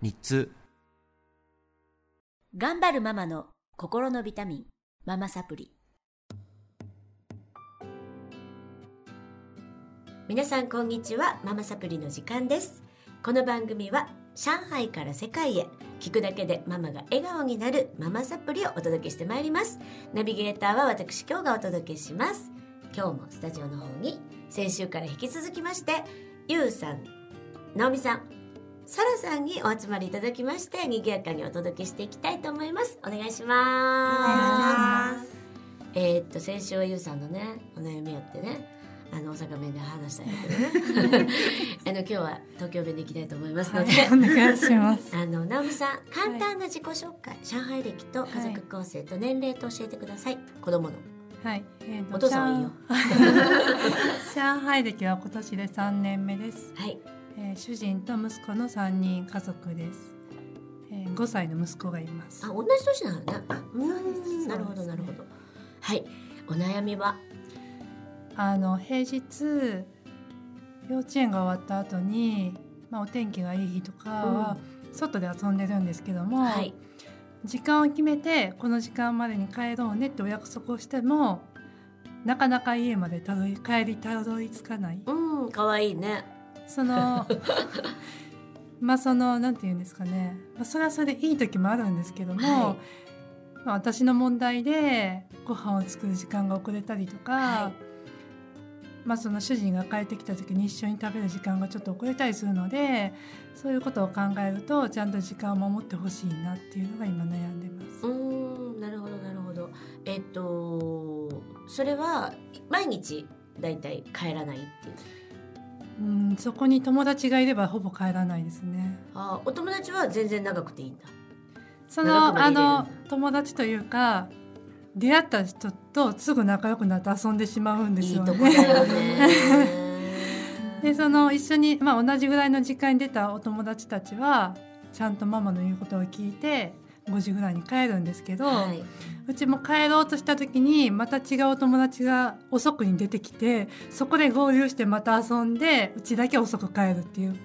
日通頑張るママの心のビタミン、ママサプリ。皆さんこんにちは、ママサプリの時間です。この番組は上海から世界へ聞くだけでママが笑顔になるママサプリをお届けしてまいります。ナビゲーターは私今日がお届けします。今日もスタジオの方に先週から引き続きまして、ゆうさん、なおみさん、サラさんにお集まりいただきまして賑やかにお届けしていきたいと思いますお願いしますえーっと先週はゆうさんのねお悩みやってねあの大阪弁で話したんやけどねあ の今日は東京弁でいきたいと思いますので、お願いします。あの直美さん簡単な自己紹介、上海歴と家族構成と年齢と教えてください、子供のはい。えーとお父さんはいいよ。上海歴は今年で3年目です。はいえー主人と息子の3人家族です。えー5歳の息子がいます。あ。同じ年なのね。あうーんなるほどなるほど。はい。お悩みは？あの平日幼稚園が終わった後に、まあお天気がいい日とかは、外で遊んでるんですけども、はい。時間を決めてこの時間までに帰ろうねってお約束をしてもなかなか家までたどり帰りたどり着かない。うん可愛いねその まあそのなんて言うんですかね、まあ、それはそれでいい時もあるんですけども、はまあ、私の問題でご飯を作る時間が遅れたりとか、はい。まあ、その主人が帰ってきた時に一緒に食べる時間がちょっと遅れたりするのでそういうことを考えるとちゃんと時間を守ってほしいなっていうのが今悩んでます。うーんなるほどなるほど。えっとそれは毎日だいたい帰らないっていう？うんそこに友達がいればほぼ帰らないですね。あお友達は全然長くていいんだそのあの友達というか出会った人とすぐ仲良くなって遊んでしまうんですいいよとこだよね。ね でその一緒に、まあ、同じぐらいの時間に出たお友達たちはちゃんとママの言うことを聞いて5時ぐらいに帰るんですけど、はい。うちも帰ろうとした時にまた違うお友達が遅くに出てきてそこで合流してまた遊んでうちだけ遅く帰るっていう、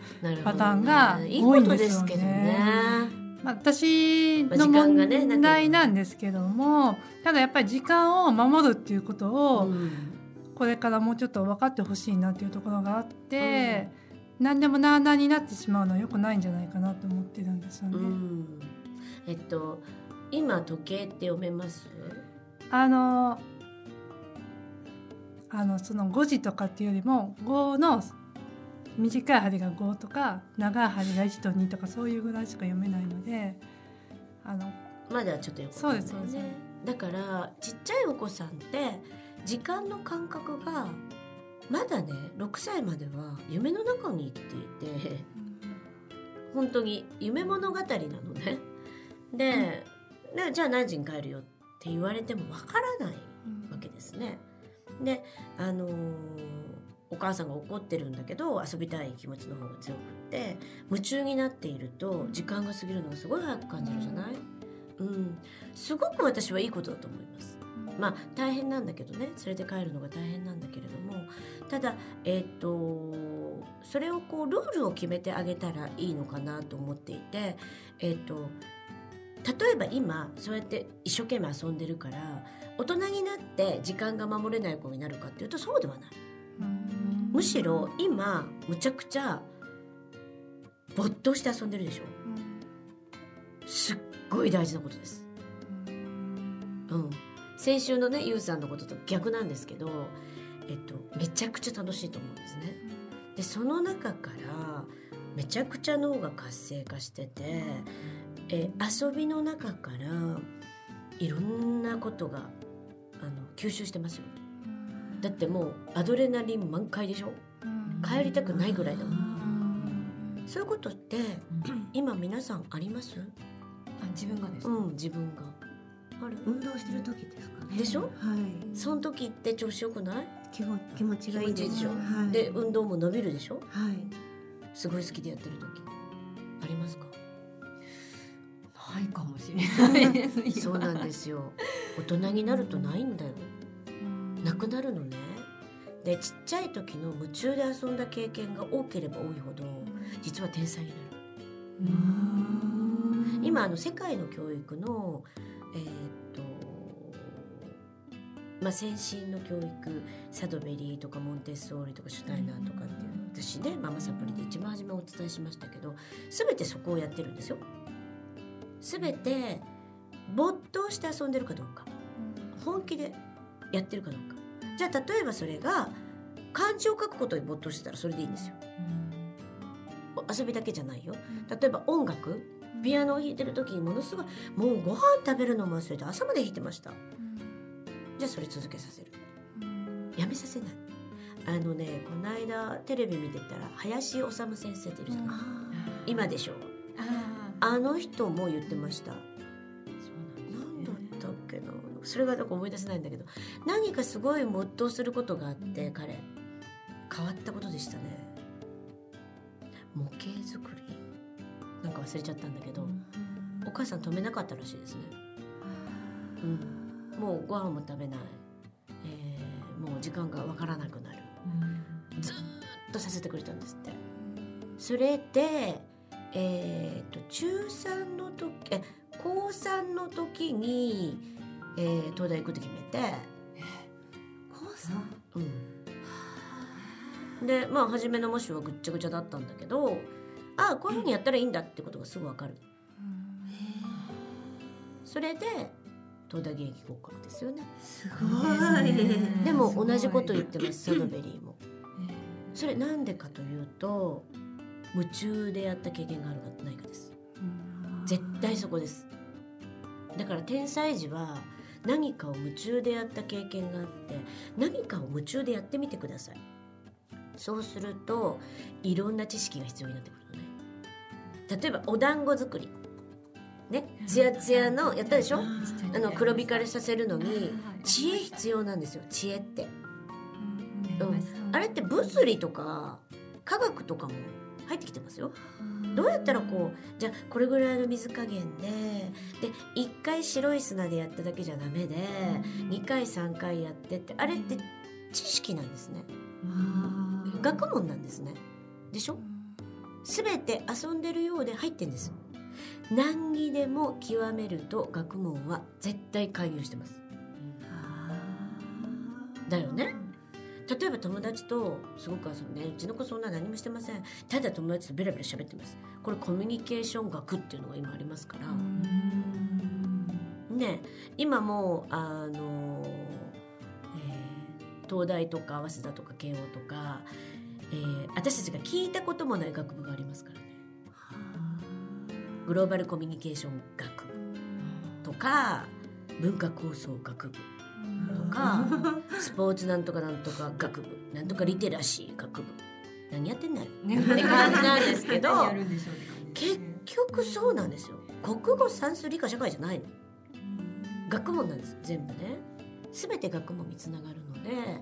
パターンが多いんですよね。まあ、私の問題なんですけどもただやっぱり時間を守るっていうことを、うん。これからもうちょっと分かってほしいなっていうところがあって、何でもなあなあになってしまうのは良くないんじゃないかなと思ってるんですよね。うんえっと今時計って読めます？あのあのその5時とかっていうよりも5の短い針が5とか長い針が1と2とかそういうぐらいしか読めないのであのまだちょっとよくそうですそうです。ねだからちっちゃいお子さんって時間の感覚がまだね6歳までは夢の中に生きていて本当に夢物語なのねででじゃあ何時に帰るよって言われてもわからないわけですね。であのーお母さんが怒ってるんだけど遊びたい気持ちの方が強くって夢中になっていると時間が過ぎるのがすごい早く感じるじゃない、うん、すごく私はいいことだと思います。まあ大変なんだけどね。連れて帰るのが大変なんだけれども。ただえっ、とそれをこうルールを決めてあげたらいいのかなと思っていてえっ、と例えば今そうやって一生懸命遊んでるから大人になって時間が守れない子になるかっていうとそうではない。むしろ今むちゃくちゃ没頭して遊んでるでしょすっごい大事なことです。うん、先週のねゆうさんのことと逆なんですけど、えっと、めちゃくちゃ楽しいと思うんですね。でその中からめちゃくちゃ脳が活性化してて、え遊びの中からいろんなことがあの吸収してますよ。だってもうアドレナリン満開でしょ？帰りたくないぐらいだもん。そういうことって今皆さんあります？あ自分がですか、うん自分が。ある運動してる時ですかね。でしょ？はい。その時って調子よくない？気も気持ちがいいでしょ。はい、で運動も伸びるでしょ？はい。すごい好きでやってる時ありますか？ないかもしれないそうなんですよ。大人になるとないんだよ。なくなるのね。でちっちゃい時の夢中で遊んだ経験が多ければ多いほど実は天才になる。今あの世界の教育のえーっとまあ先進の教育サドベリーとかモンテッソーリとかシュタイナーとかっていう私ねママサプリで一番初めお伝えしましたけど全てそこをやってるんですよ全て没頭して遊んでるかどうか。本気でやってるかどうか。じゃあ例えばそれが漢字を書くことに没頭してたらそれでいいんですよ。遊びだけじゃないよ。例えば音楽ピアノを弾いてる時にものすごいもうご飯食べるのも忘れて朝まで弾いてました。じゃあそれ続けさせる。やめさせない。あのねこの間テレビ見てたら林修先生っているじゃない。今でしょああの人も言ってました。何だったっけな？それがなんか思い出せないんだけど。何かすごい没頭することがあって彼。変わったことでしたね。模型作り。なんか忘れちゃったんだけど。お母さん止めなかったらしいですね、うん、もうご飯も食べない、えーもう時間がわからなくなる。ずーっとさせてくれたんですって。それでえー、と中3の時え高3の時に、えー東大行くって決めて、高三？うん、でまあ初めの模試はぐっちゃぐちゃだったんだけどああこういうふうにやったらいいんだってことがすぐ分かる。それで東大現役合格ですよね。すごい。でも同じこと言ってますサドベリーも。それなんでかというと夢中でやった経験があるかないかです。絶対そこです。だから天才児は何かを夢中でやった経験があって何かを夢中でやってみてください。そうするといろんな知識が必要になってくるのね。例えばお団子作り。ねツヤツヤのやったでしょ？あの黒光りさせるのに知恵必要なんですよ。知恵って。あれって物理とか科学とかも入ってきてますよ。どうやったらこうじゃあこれぐらいの水加減でで1回白い砂でやっただけじゃダメで2回3回やってってあれって知識なんですね。学問なんですね。でしょ？全て遊んでるようで入ってんです。何にでも極めると学問は絶対介入してます。だよね例えば友達とすごく遊ぶねうちの子そんな何もしてません。ただ友達とベラベラ喋ってます。これコミュニケーション学っていうのが今ありますから、ね。今もうあの、えー東大とか早稲田とか慶応とか、えー私たちが聞いたこともない学部がありますからね。グローバルコミュニケーション学部とか文化構想学部とかスポーツなんとかなんとか学部なんとかリテラシー学部。何やってんだよね。って感じなんですけど結ね局そうなんですよ。国語算数理科社会じゃないの。学問なんです全部ね。全て学問につながるので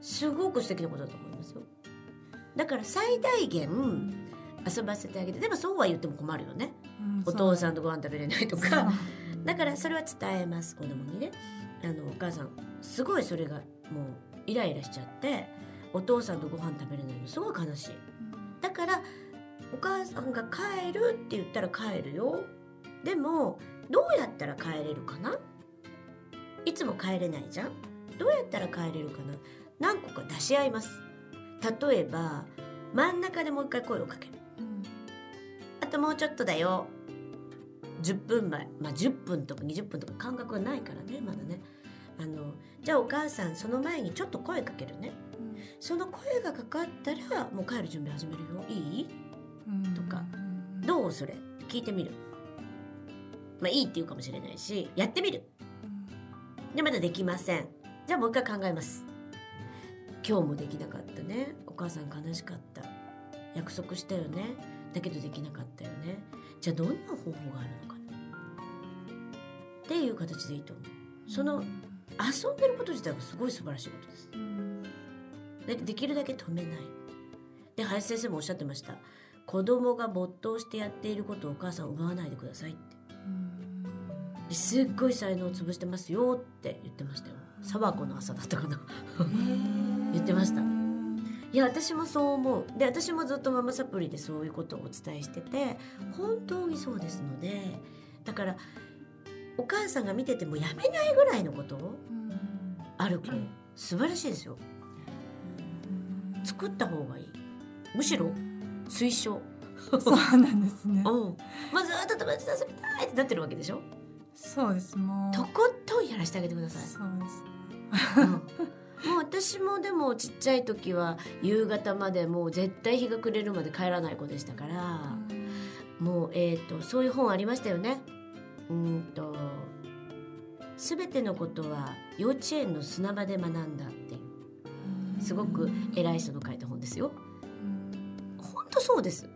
すごく素敵なことだと思いますよ。だから最大限遊ばせてあげてでもそうは言っても困るよね。お父さんとご飯食べれないとか。だからそれは伝えます。子供にね母さんすごいそれがもうイライラしちゃってお父さんとご飯食べれないのすごい悲しい。だからお母さんが帰るって言ったら帰るよ。でもどうやったら帰れるかな？いつも帰れないじゃん？どうやったら帰れるかな？何個か出し合います。例えば真ん中でもう一回声をかける。あともうちょっとだよ。10分前。まあ10分とか20分とか感覚がないからねまだねあのじゃあお母さんその前にちょっと声かけるね。その声がかかったらもう帰る準備始めるよ。いい？とか。どうそれ？聞いてみる。まあいいって言うかもしれないしやってみる。でまだできません。じゃあもう一回考えます。今日もできなかったね。お母さん悲しかった。約束したよね。だけどできなかったよね。じゃあどんな方法があるのかっていう形でいいと思う。その遊んでること自体はすごい素晴らしいことです。でできるだけ止めない。で林先生もおっしゃってました。子供が没頭してやっていることをお母さん奪わないでくださいって。ですっごい才能を潰してますよって言ってましたよ。沢子の朝だったかな。言ってました。いや私もそう思う。で私もずっとママサプリでそういうことをお伝えしてて本当にそうですのでだからお母さんが見ててもやめないぐらいのこと？をある子素晴らしいですよ。作った方がいい。むしろ推奨。そうなんですね。うん。まあずっと友達と遊びたいってなってるわけでしょ？そうです。もう。とことんやらせてあげてください。そうです。うん。もう私もでもちっちゃい時は夕方までもう絶対日が暮れるまで帰らない子でしたから、もうえっ、とそういう本ありましたよね。うーんと全てのことは幼稚園の砂場で学んだっていうすごく偉い人の書いた本ですよ。本当そうです。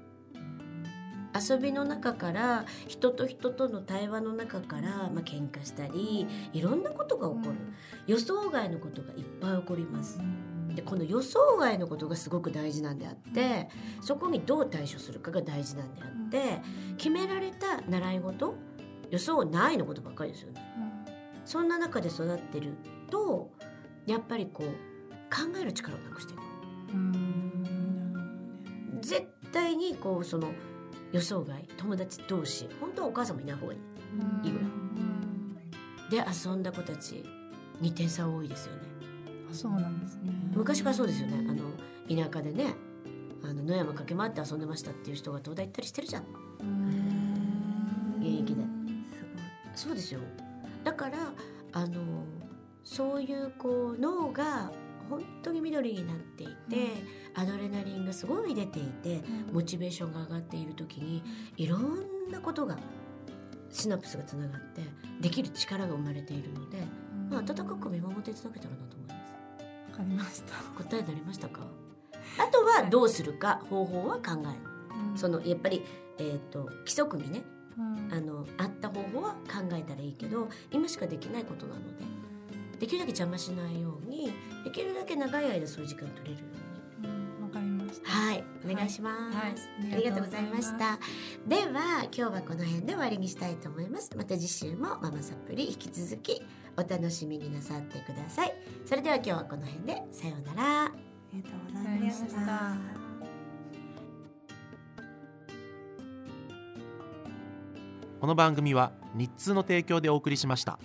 遊びの中から人と人との対話の中から、まあ喧嘩したりいろんなことが起こる、予想外のことがいっぱい起こります。でこの予想外のことがすごく大事なんであってそこにどう対処するかが大事なんであって決められた習い事予想ないのことばっかりですよね。そんな中で育ってるとやっぱりこう考える力をなくしていく。絶対にこうその予想外友達同士本当はお母さんもいない方がいい。いいぐらいで遊んだ子たち2点差多いですよね。そうなんですね。昔からそうですよね。あの田舎でねあの野山駆け回って遊んでましたっていう人が東大行ったりしてるじゃん。現役でそうですよ。だからあのそういうこう脳が本当に緑になっていて、アドレナリンがすごい出ていてモチベーションが上がっている時にいろんなことがシナプスがつながってできる力が生まれているので、まあ、温かく見守っていただけたらなと思います。わかりました。答えになりましたか？あとはどうするか方法は考える。そのやっぱり、えー、と規則にねあのあった方法は考えたらいいけど今しかできないことなのでできるだけ邪魔しないようにできるだけ長い間そういう時間取れるように。はいお願いします、はいありがとうございました。では今日はこの辺で終わりにしたいと思います。また次週もママサプリ引き続きお楽しみになさってください。それでは今日はこの辺でさようなら。ありがとうございました。この番組は日通の提供でお送りしました。